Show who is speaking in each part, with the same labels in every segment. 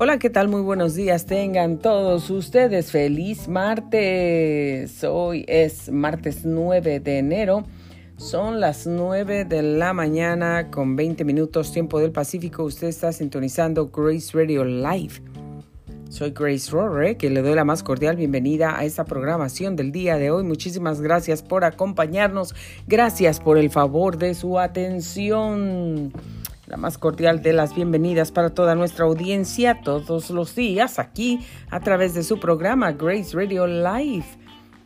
Speaker 1: Hola, ¿qué tal? Muy buenos días. Tengan todos ustedes feliz martes. Hoy es martes 9 de enero. Son las 9 de la mañana con 20 minutos tiempo del Pacífico. Usted está sintonizando Grace Radio Live. Soy Grace Rorre, que le doy la más cordial bienvenida a esta programación del día de hoy. Muchísimas gracias por acompañarnos. Gracias por el favor de su atención la más cordial de las bienvenidas para toda nuestra audiencia todos los días aquí a través de su programa Grace Radio Live.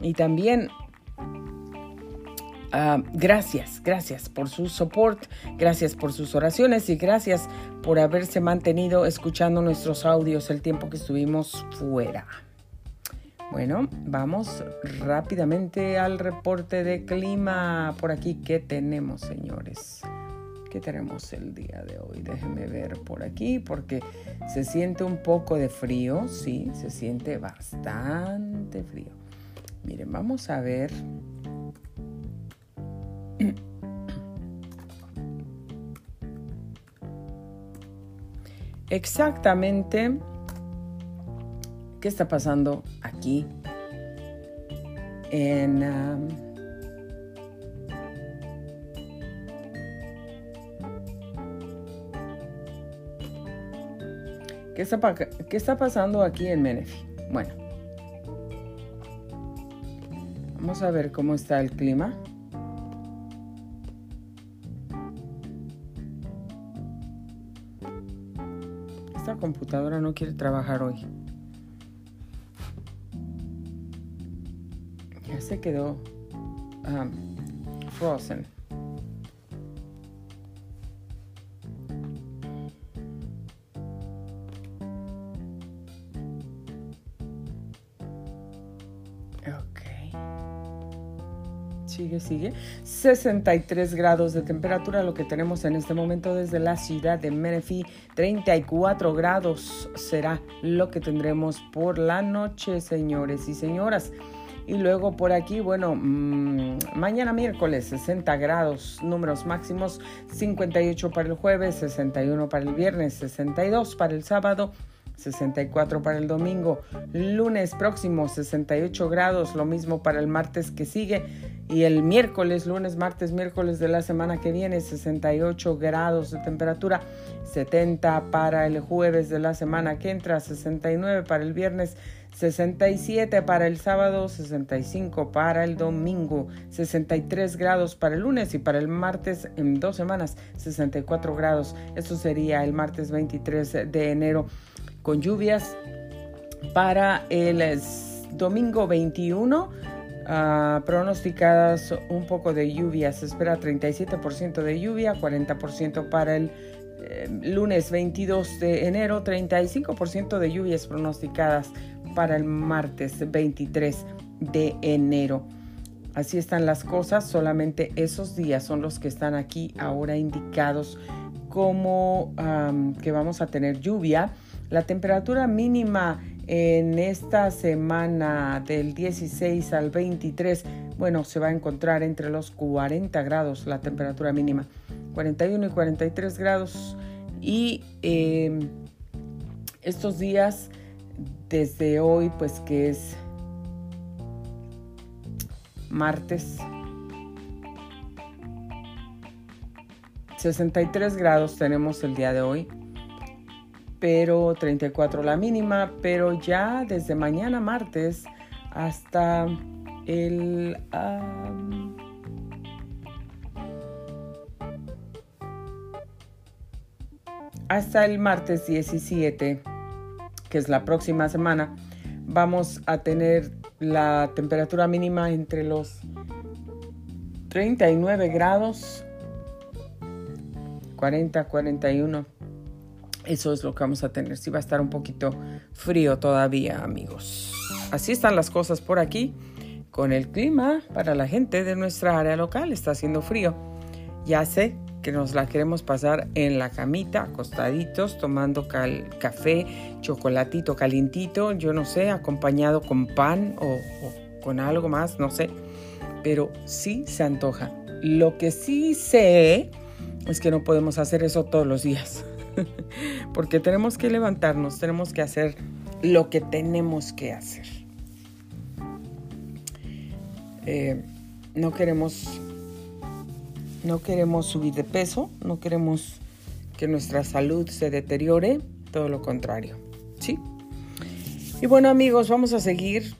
Speaker 1: Y también uh, gracias, gracias por su support, gracias por sus oraciones y gracias por haberse mantenido escuchando nuestros audios el tiempo que estuvimos fuera. Bueno, vamos rápidamente al reporte de clima. Por aquí, ¿qué tenemos, señores? ¿Qué tenemos el día de hoy? Déjenme ver por aquí porque se siente un poco de frío, sí, se siente bastante frío. Miren, vamos a ver. Exactamente qué está pasando aquí en... Um, ¿Qué está, ¿Qué está pasando aquí en Menifee? Bueno, vamos a ver cómo está el clima. Esta computadora no quiere trabajar hoy. Ya se quedó um, frozen. Sigue, sigue. 63 grados de temperatura, lo que tenemos en este momento desde la ciudad de Menifee. 34 grados será lo que tendremos por la noche, señores y señoras. Y luego por aquí, bueno, mmm, mañana miércoles 60 grados, números máximos, 58 para el jueves, 61 para el viernes, 62 para el sábado, 64 para el domingo, lunes próximo 68 grados, lo mismo para el martes que sigue. Y el miércoles, lunes, martes, miércoles de la semana que viene 68 grados de temperatura, 70 para el jueves de la semana que entra, 69 para el viernes, 67 para el sábado, 65 para el domingo, 63 grados para el lunes y para el martes en dos semanas 64 grados. Esto sería el martes 23 de enero con lluvias para el domingo 21. Ah, pronosticadas un poco de lluvia. Se espera 37% de lluvia, 40% para el eh, lunes 22 de enero, 35% de lluvias pronosticadas para el martes 23 de enero. Así están las cosas, solamente esos días son los que están aquí ahora indicados como que vamos a tener lluvia. La temperatura mínima en esta semana del 16 al 23, bueno, se va a encontrar entre los 40 grados la temperatura mínima, 41 y 43 grados. Y em, estos días, desde hoy, pues que es martes, 63 grados tenemos el día de hoy pero 34 la mínima, pero ya desde mañana martes hasta el... hasta el martes 17, que es la próxima semana, vamos a tener la temperatura mínima entre los 39 grados, 40, 41 eso es lo que vamos a tener. Sí va a estar un poquito frío todavía, amigos. Así están las cosas por aquí. Con el clima para la gente de nuestra área local está haciendo frío. Ya sé que nos la queremos pasar en la camita, acostaditos, tomando café, chocolatito calientito, yo no sé, acompañado con pan o, o con algo más, no sé. Pero sí se antoja. Lo que sí sé es que no podemos hacer eso todos los días. porque tenemos que levantarnos, tenemos que hacer lo que tenemos que hacer. Eh, no queremos no queremos subir de peso, no queremos que nuestra salud se deteriore, todo lo contrario. ¿Sí? Y bueno amigos, vamos a seguir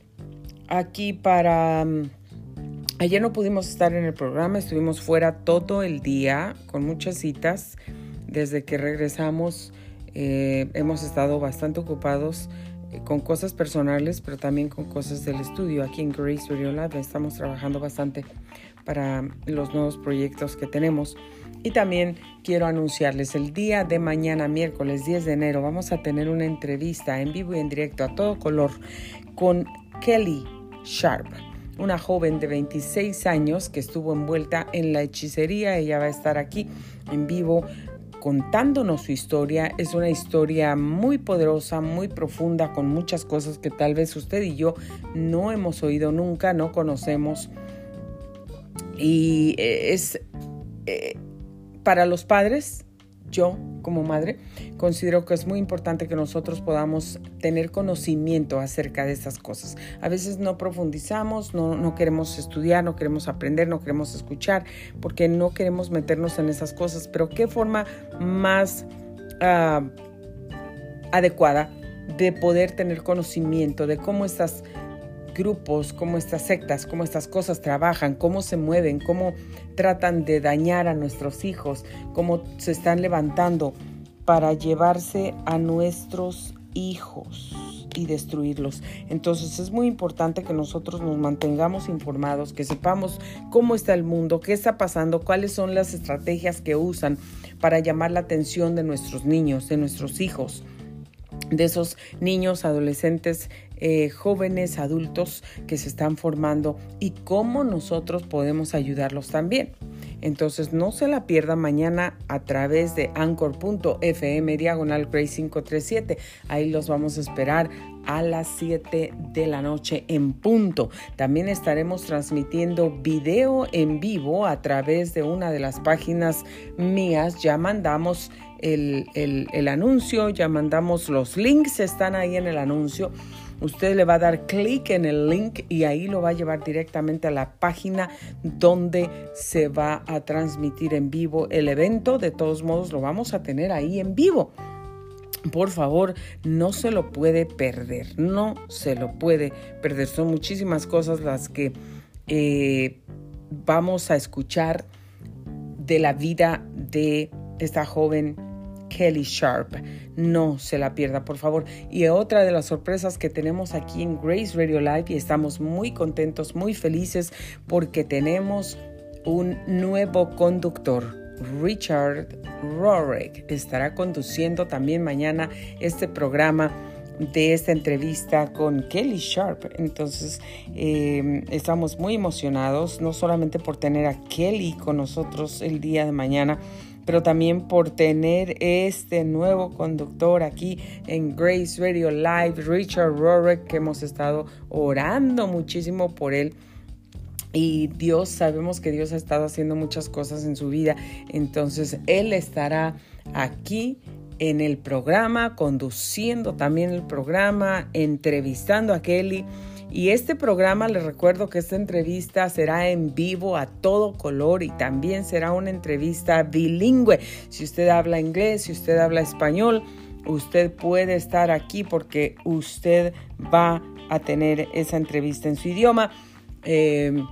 Speaker 1: aquí para... Mm, ayer no pudimos estar en el programa, estuvimos fuera todo el día con muchas citas. Desde que regresamos eh, hemos estado bastante ocupados eh, con cosas personales, pero también con cosas del estudio. Aquí en Grace Radio Lab estamos trabajando bastante para los nuevos proyectos que tenemos. Y también quiero anunciarles el día de mañana, miércoles 10 de enero, vamos a tener una entrevista en vivo y en directo a todo color con Kelly Sharp, una joven de 26 años que estuvo envuelta en la hechicería. Ella va a estar aquí en vivo contándonos su historia. Es una historia muy poderosa, muy profunda, con muchas cosas que tal vez usted y yo no hemos oído nunca, no conocemos. Y eh, es eh, para los padres, yo como madre, considero que es muy importante que nosotros podamos tener conocimiento acerca de estas cosas. A veces no profundizamos, no, queremos estudiar, no queremos aprender, no queremos escuchar, porque no queremos meternos en esas cosas. Pero qué forma más ah, adecuada de poder tener conocimiento de cómo estas grupos, cómo estas sectas, cómo estas cosas trabajan, cómo se mueven, cómo tratan de dañar a nuestros hijos, cómo se están levantando para llevarse a nuestros hijos y destruirlos. Entonces es muy importante que nosotros nos mantengamos informados, que sepamos cómo está el mundo, qué está pasando, cuáles son las estrategias que usan para llamar la atención de nuestros niños, de nuestros hijos de esos niños, adolescentes, eh, jóvenes, adultos que se están formando y cómo nosotros podemos ayudarlos también. Entonces no se la pierda mañana a través de anchor.fm diagonal Grace 537. Ahí los vamos a esperar a las 7 de la noche en punto. También estaremos transmitiendo video en vivo a través de una de las páginas mías. Ya mandamos el, el anuncio, ya mandamos los links, están ahí en el anuncio Usted le va a dar clic en el link y ahí lo va a llevar directamente a la página donde se va a transmitir en vivo el evento. De todos modos, lo vamos a tener ahí en vivo. Por favor, no se lo puede perder, no se lo puede perder. Son muchísimas cosas las que eh, vamos a escuchar de la vida de esta joven Kelly Sharp. No se la pierda, por favor. Y otra de las sorpresas que tenemos aquí en Grace Radio Live y estamos muy contentos, muy felices porque tenemos un nuevo conductor. Richard Rorick estará conduciendo también mañana este programa de esta entrevista con Kelly Sharp. Entonces, eh, estamos muy emocionados, no solamente por tener a Kelly con nosotros el día de mañana, pero también por tener este nuevo conductor aquí en Grace Radio Live, Richard Rorick, que hemos estado orando muchísimo por él. Y Dios, sabemos que Dios ha estado haciendo muchas cosas en su vida. Entonces, Él estará aquí en el programa, conduciendo también el programa, entrevistando a Kelly y este programa, les recuerdo que esta entrevista será en vivo a todo color y también será una entrevista bilingüe. Si usted habla inglés, si usted habla español, usted puede estar aquí porque usted va a tener esa entrevista en su idioma. Em,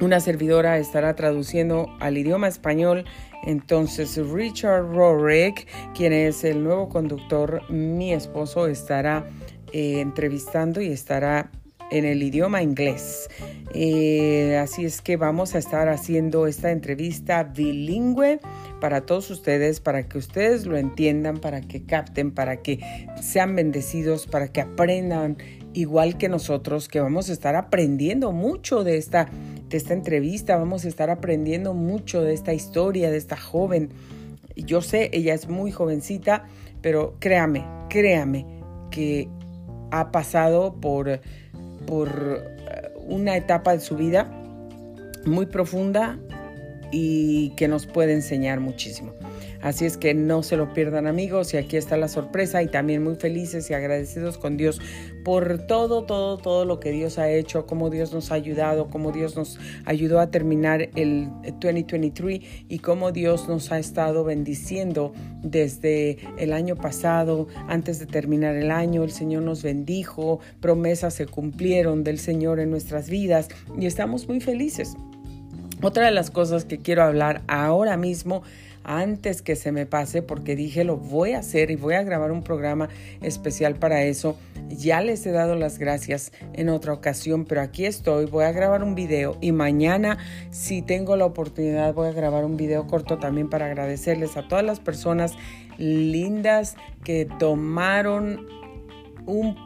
Speaker 1: una servidora estará traduciendo al idioma español. Entonces Richard Rorick, quien es el nuevo conductor, mi esposo, estará eh, entrevistando y estará en el idioma inglés. Eh, así es que vamos a estar haciendo esta entrevista bilingüe para todos ustedes, para que ustedes lo entiendan, para que capten, para que sean bendecidos, para que aprendan igual que nosotros, que vamos a estar aprendiendo mucho de esta, de esta entrevista, vamos a estar aprendiendo mucho de esta historia, de esta joven. Yo sé, ella es muy jovencita, pero créame, créame que ha pasado por por eh, una etapa de su vida muy profunda y que nos puede enseñar muchísimo. Así es que no se lo pierdan amigos y aquí está la sorpresa y también muy felices y agradecidos con Dios por todo, todo, todo lo que Dios ha hecho, cómo Dios nos ha ayudado, cómo Dios nos ayudó a terminar el 2023 y cómo Dios nos ha estado bendiciendo desde el año pasado, antes de terminar el año, el Señor nos bendijo, promesas se cumplieron del Señor en nuestras vidas y estamos muy felices. Otra de las cosas que quiero hablar ahora mismo antes que se me pase porque dije lo voy a hacer y voy a grabar un programa especial para eso. Ya les he dado las gracias en otra ocasión, pero aquí estoy, voy a grabar un video y mañana si tengo la oportunidad voy a grabar un video corto también para agradecerles a todas las personas lindas que tomaron un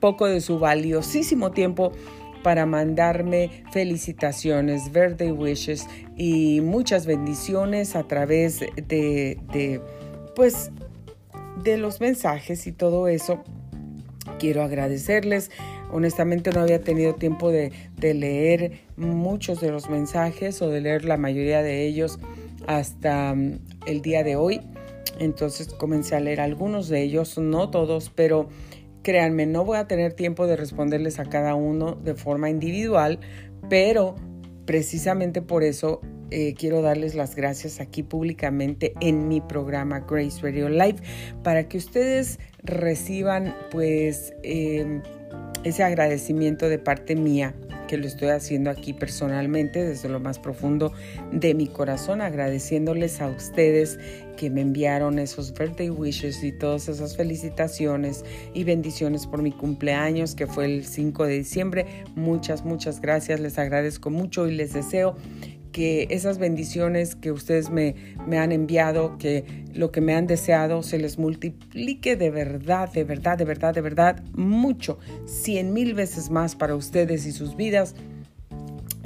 Speaker 1: poco de su valiosísimo tiempo para mandarme felicitaciones, birthday wishes y muchas bendiciones a través de, pues, de los mensajes y todo eso. Quiero agradecerles. Honestamente no había tenido tiempo de, de leer muchos de los mensajes o de leer la mayoría de ellos hasta mm, el día de hoy. Entonces comencé a leer algunos de ellos, no todos, pero Créanme, no voy a tener tiempo de responderles a cada uno de forma individual, pero precisamente por eso eh, quiero darles las gracias aquí públicamente en mi programa Grace Radio Live para que ustedes reciban pues eh, ese agradecimiento de parte mía que lo estoy haciendo aquí personalmente desde lo más profundo de mi corazón, agradeciéndoles a ustedes que me enviaron esos birthday wishes y todas esas felicitaciones y bendiciones por mi cumpleaños que fue el 5 de diciembre. Muchas, muchas gracias, les agradezco mucho y les deseo que esas bendiciones que ustedes me, me, han enviado, que lo que me han deseado se les multiplique de verdad, de verdad, de verdad, de verdad, mucho, cien mil veces más para ustedes y sus vidas.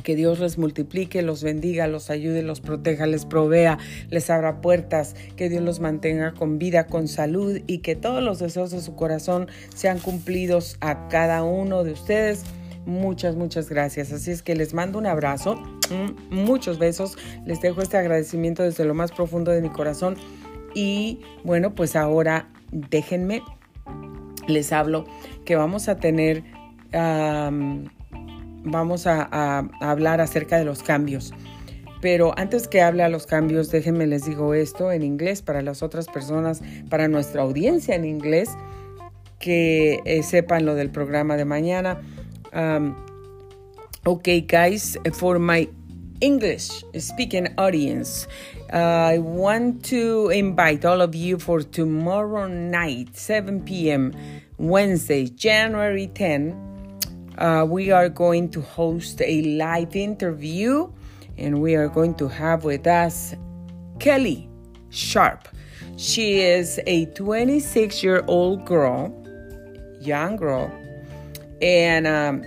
Speaker 1: Que Dios les multiplique, los bendiga, los ayude, los proteja, les provea, les abra puertas, que Dios los mantenga con vida, con salud y que todos los deseos de su corazón sean cumplidos a cada uno de ustedes Muchas, muchas gracias. Así es que les mando un abrazo, muchos besos. Les dejo este agradecimiento desde lo más profundo de mi corazón. Y bueno, pues ahora déjenme, les hablo que vamos a tener, vamos a, hablar acerca de los cambios. Pero antes que hable a los cambios, déjenme les digo esto en inglés para las otras personas, para nuestra audiencia en inglés, que eh, sepan lo del programa de mañana. Um, okay, guys, for my English speaking audience, uh, I want to invite all of you for tomorrow night, 7 p.m., Wednesday, January 10. Uh, we are going to host a live interview and we are going to have with us Kelly Sharp. She is a 26 year old girl, young girl, and um,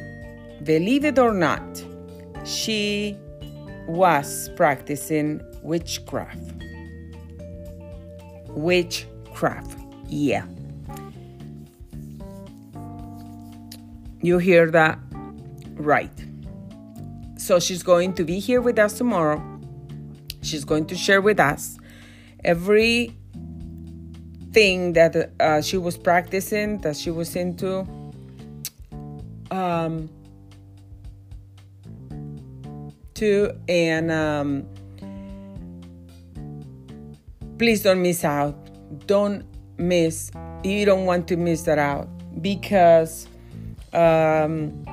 Speaker 1: believe it or not, she was practicing witchcraft. Witchcraft, yeah. You hear that right. So she's going to be here with us tomorrow. She's going to share with us every thing that uh, she was practicing, that she was into, um, to and um, please don't miss out. Don't miss. You don't want to miss that out because um,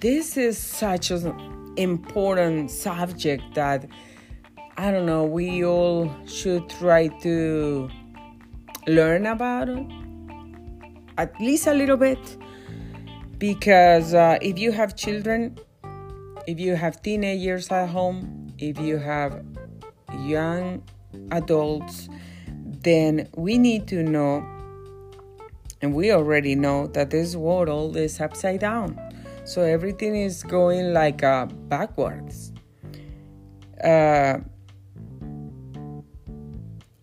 Speaker 1: this is such an important subject that I don't know. We all should try to learn about it at least a little bit because uh, if you have children if you have teenagers at home if you have young adults then we need to know and we already know that this world is upside down. So everything is going like uh, backwards. Uh,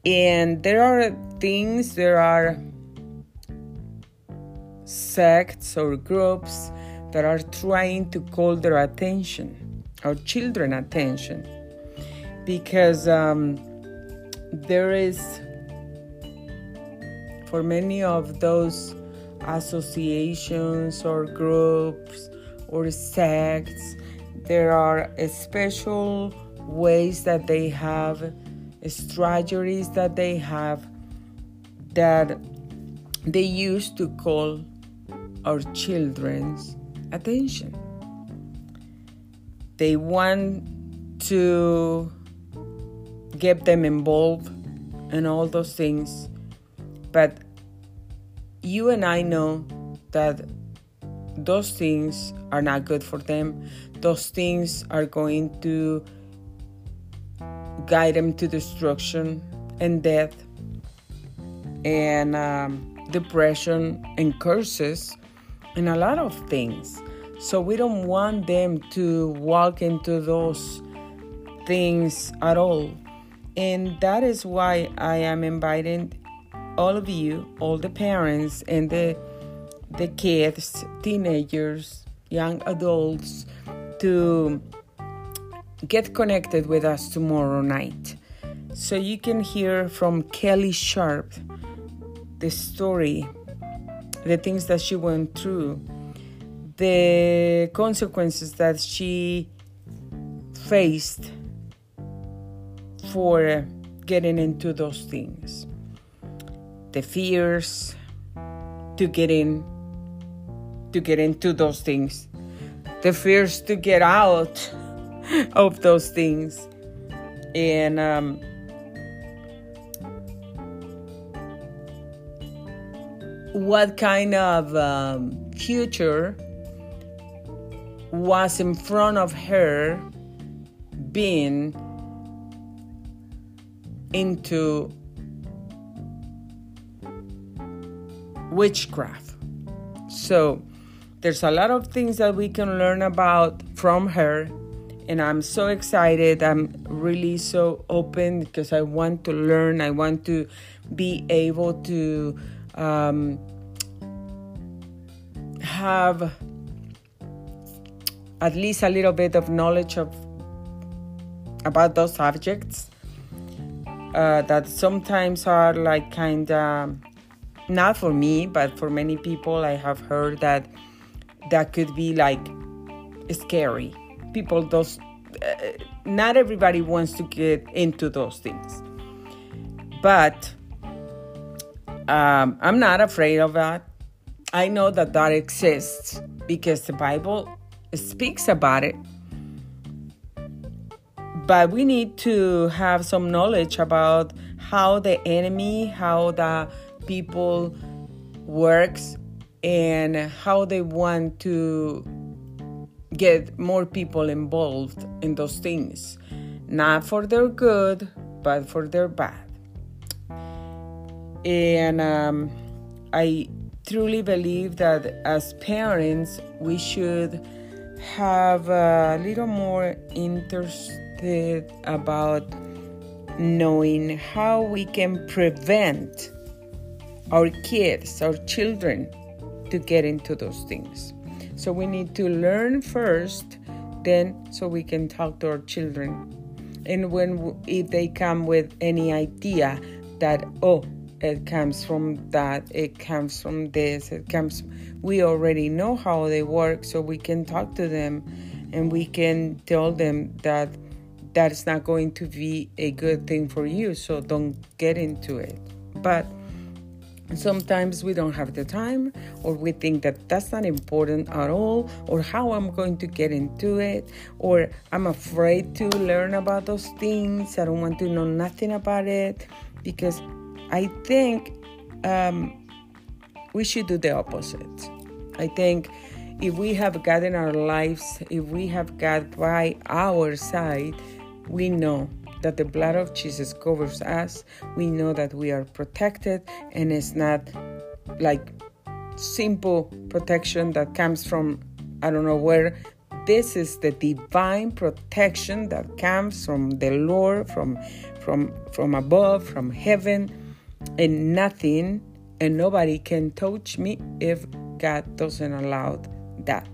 Speaker 1: and there are things there are sects or groups that are trying to call their attention, our children attention. because um, there is for many of those associations or groups or sects there are special ways that they have strategies that they have that they use to call our children's attention they want to get them involved and all those things. But you and I know that those things are not good for them. Those things are going to guide them to destruction and death and um, depression and curses and a lot of things. So we don't want them to walk into those things at all. And that is why I am inviting all of you, all the parents and the the kids, teenagers, young adults to get connected with us tomorrow night. So you can hear from Kelly Sharp the story, the things that she went through, the consequences that she faced for getting into those things. The fears to get in to get into those things. The fears to get out of those things. And um, what kind of um, future was in front of her being into witchcraft. So there's a lot of things that we can learn about from her and I'm so excited. I'm really so open because I want to learn. I want to be able to um, have at least a little bit of knowledge of about those subjects uh, that sometimes are like kind of not for me, but for many people, I have heard that that could be like scary. People, those uh, not everybody wants to get into those things, but um, I'm not afraid of that. I know that that exists because the Bible speaks about it. But we need to have some knowledge about how the enemy how the people works and how they want to get more people involved in those things. Not for their good but for their bad. And um, i truly believe that as parents we should have a little more interested about knowing how we can prevent our kids, our children, to get into those things. So we need to learn first, then so we can talk to our children. And when if they come with any idea that oh, it comes from that, it comes from this, it comes we already know how they work so we can talk to them and we can tell them that that's not going to be a good thing for you, so don't get into it. But sometimes we don't have the time, or we think that that's not important at all, or how I'm going to get into it, or I'm afraid to learn about those things. I don't want to know nothing about it because I think um, we should do the opposite. I think if we have God in our lives, if we have God by our side, we know that the blood of Jesus covers us. We know that we are protected, and it's not like simple protection that comes from I don't know where. This is the divine protection that comes from the Lord, from from from above, from heaven, and nothing and nobody can touch me if God doesn't allow that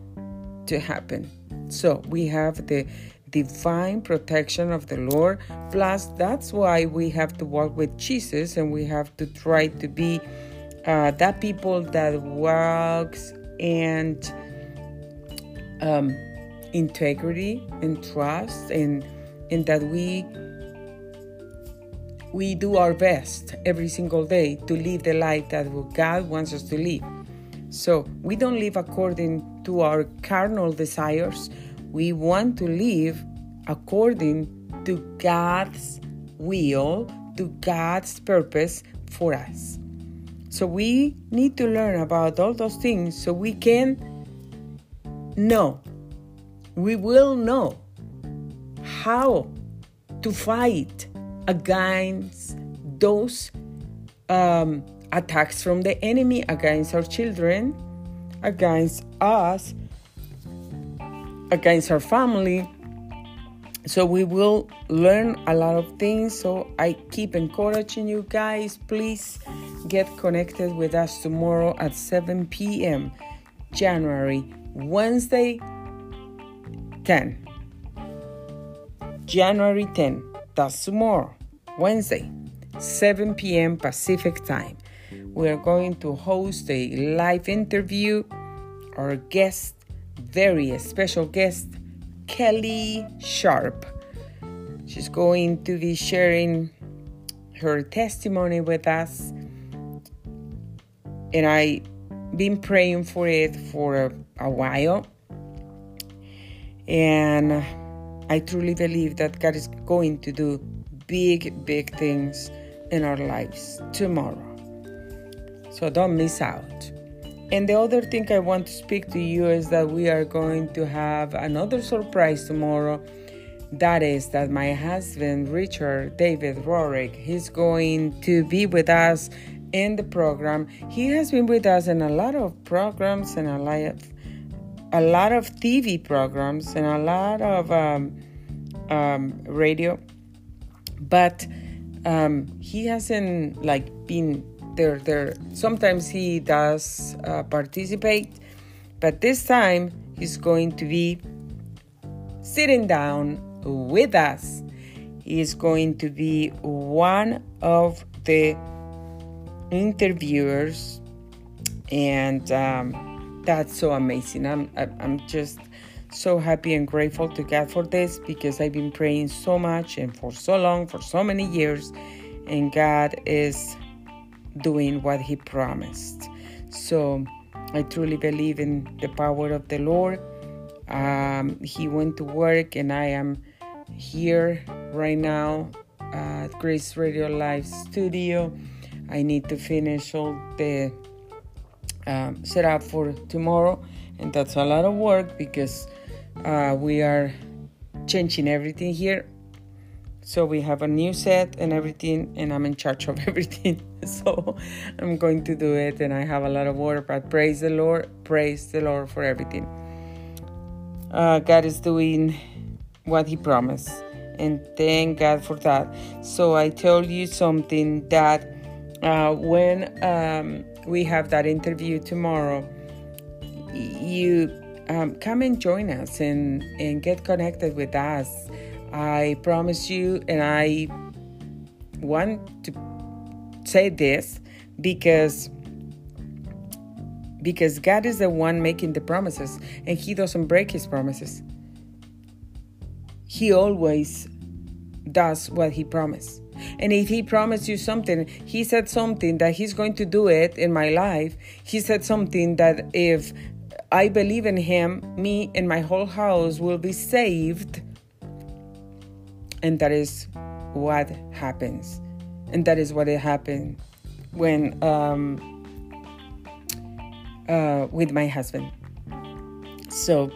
Speaker 1: to happen. So we have the divine protection of the Lord. Plus, that's why we have to walk with Jesus and we have to try to be uh, that people that walks and um, integrity and trust and and that we we do our best every single day to live the life that God wants us to live. So we don't live according to our carnal desires. We want to live according to God's will, to God's purpose for us. So we need to learn about all those things so we can know. We will know how to fight against those um, attacks from the enemy against our children, against us, against our family. So we will learn a lot of things. So I keep encouraging you guys, please get connected with us tomorrow at 7 p.m. January, Wednesday, 10. January 10. That's tomorrow, Wednesday, 7 p.m. Pacific time. We are going to host a live interview. Our guest, very special guest, Kelly Sharp. She's going to be sharing her testimony with us. And I've been praying for it for a, a while. And I truly believe that God is going to do big, big things in our lives tomorrow. So don't miss out. And the other thing I want to speak to you is that we are going to have another surprise tomorrow. That is that my husband Richard David Rohrig, he's going to be with us in the program. He has been with us in a lot of programs and a lot of a lot of TV programs and a lot of um, um, radio, but um, he hasn't like been there. There sometimes he does uh, participate, but this time he's going to be sitting down with us. He's going to be one of the interviewers, and um, that's so amazing. I'm I'm just so happy and grateful to God for this because I've been praying so much and for so long, for so many years, and God is doing what He promised. So I truly believe in the power of the Lord. Um, he went to work, and I am here right now at Grace Radio Live Studio. I need to finish all the um, set up for tomorrow, and that's a lot of work because uh, we are changing everything here. So we have a new set and everything, and I'm in charge of everything. So I'm going to do it, and I have a lot of work. But praise the Lord, praise the Lord for everything. Uh, God is doing what He promised, and thank God for that. So I tell you something that uh, when um, we have that interview tomorrow, you um, come and join us and, and get connected with us. I promise you, and I want to say this because because God is the one making the promises and he doesn't break his promises. He always does what he promised. And if he promised you something, he said something that he's going to do it in my life. He said something that if I believe in him, me and my whole house will be saved. And that is what happens. And that is what it happened when um, uh, with my husband. So,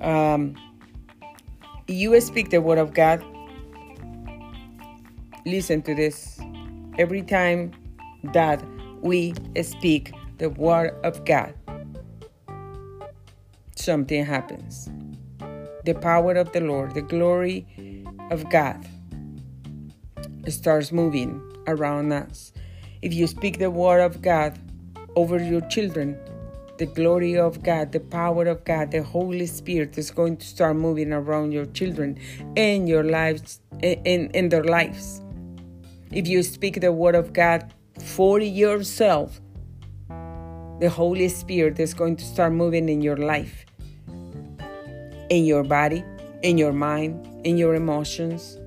Speaker 1: um, you speak the word of God listen to this. Every time that we speak the word of God, something happens. The power of the Lord, the glory of God starts moving around us. If you speak the word of God over your children, the glory of God, the power of God, the Holy Spirit is going to start moving around your children and your lives in, in their lives. If you speak the word of God for yourself, the Holy Spirit is going to start moving in your life, in your body, in your mind, in your emotions,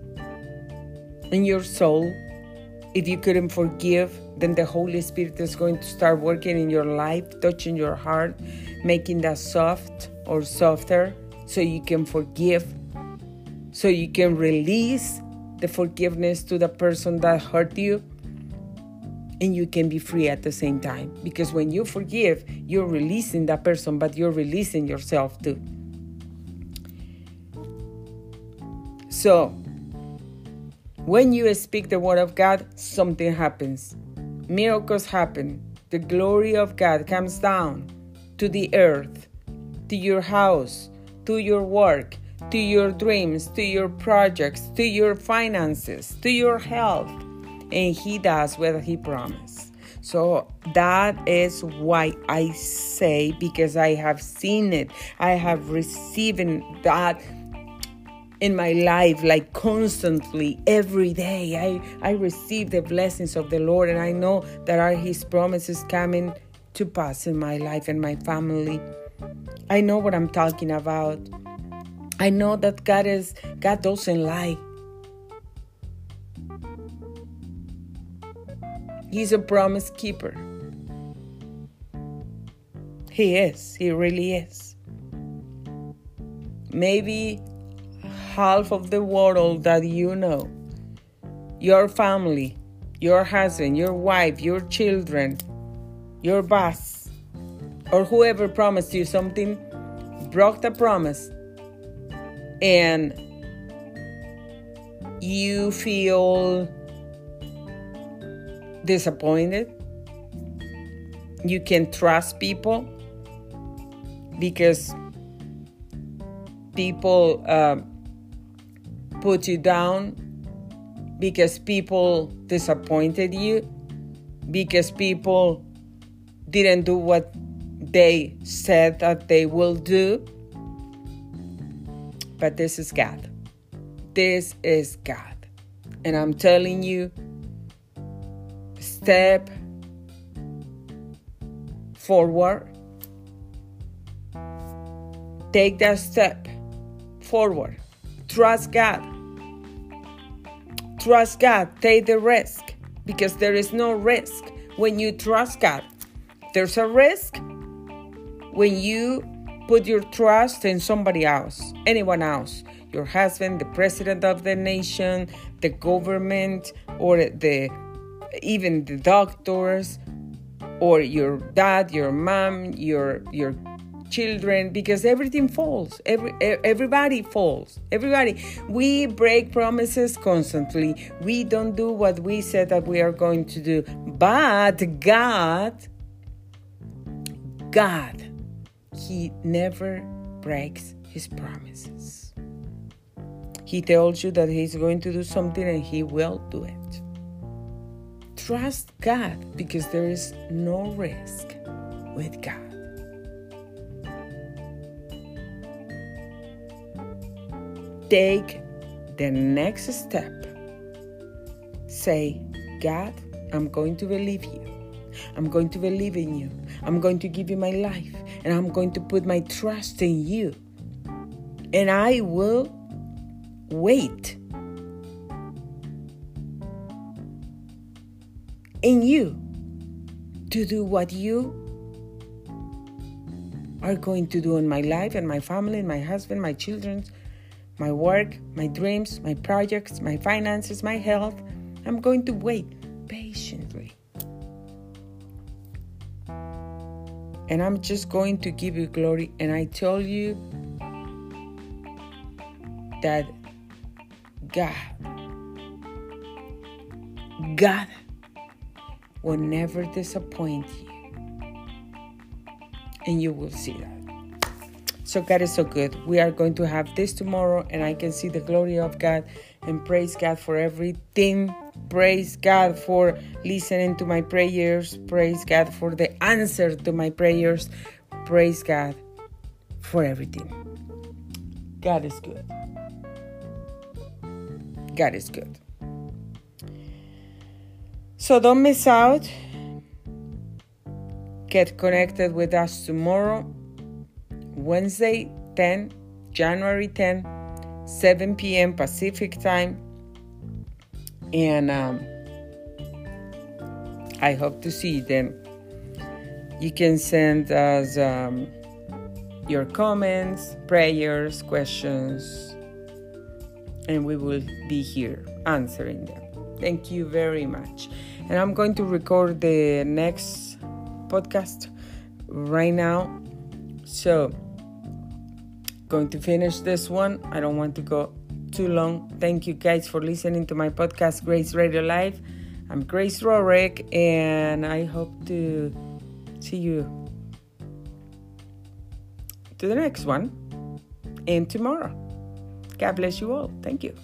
Speaker 1: in your soul. If you couldn't forgive, then the Holy Spirit is going to start working in your life, touching your heart, making that soft or softer so you can forgive, so you can release the forgiveness to the person that hurt you and you can be free at the same time. Because when you forgive, you're releasing that person, but you're releasing yourself too. So, when you speak the word of God, something happens. Miracles happen. The glory of God comes down to the earth, to your house, to your work, to your dreams, to your projects, to your finances, to your health. And he does what he promised. So that is why I say, because I have seen it, I have received that in my life like constantly every day. I i receive the blessings of the lord and i know that are his promises coming to pass in my life and my family. I know what i'm talking about i know that god is god doesn't lie He's a promise keeper. He is. He really is. Maybe half of the world that you know, your family, your husband, your wife, your children, your boss, or whoever promised you something, broke the promise, and you feel disappointed. You can trust people because people uh, put you down, because people disappointed you, because people didn't do what they said that they will do. But this is God. This is God. And I'm telling you, step forward. Take that step forward. Trust God. Trust God. Take the risk because there is no risk when you trust God. There's a risk when you put your trust in somebody else, anyone else, your husband, the president of the nation, the government, or the even the doctors or your dad, your mom, your your children because everything falls. Every everybody falls. Everybody we break promises constantly. We don't do what we said that we are going to do. But god god he never breaks his promises he tells you that he's going to do something and he will do it Trust God because there is no risk with God. Take the next step. Say, God, I'm going to believe you. I'm going to believe in you. I'm going to give you my life. And I'm going to put my trust in you. And I will wait in you to do what you are going to do in my life and my family and my husband, my children, my work, my dreams, my projects, my finances, my health. I'm going to wait patiently. And I'm just going to give you glory. And I tell you that God, God will never disappoint you. And you will see that. So, God is so good. We are going to have this tomorrow, and I can see the glory of God and praise God for everything. Praise God for listening to my prayers. Praise God for the answer to my prayers. praise God for everything. God is good. God is good. So don't miss out. Get connected with us tomorrow, Wednesday, 10, January 10, 7 p.m. Pacific time. And um, I hope to see them. You can send us um, your comments, prayers, questions, and we will be here answering them. Thank you very much. And I'm going to record the next podcast right now. So, going to finish this one. I don't want to go too long. Thank you guys for listening to my podcast, Grace Radio Live. I'm Grace Rohrig, and I hope to see you to the next one and tomorrow. God bless you all. Thank you.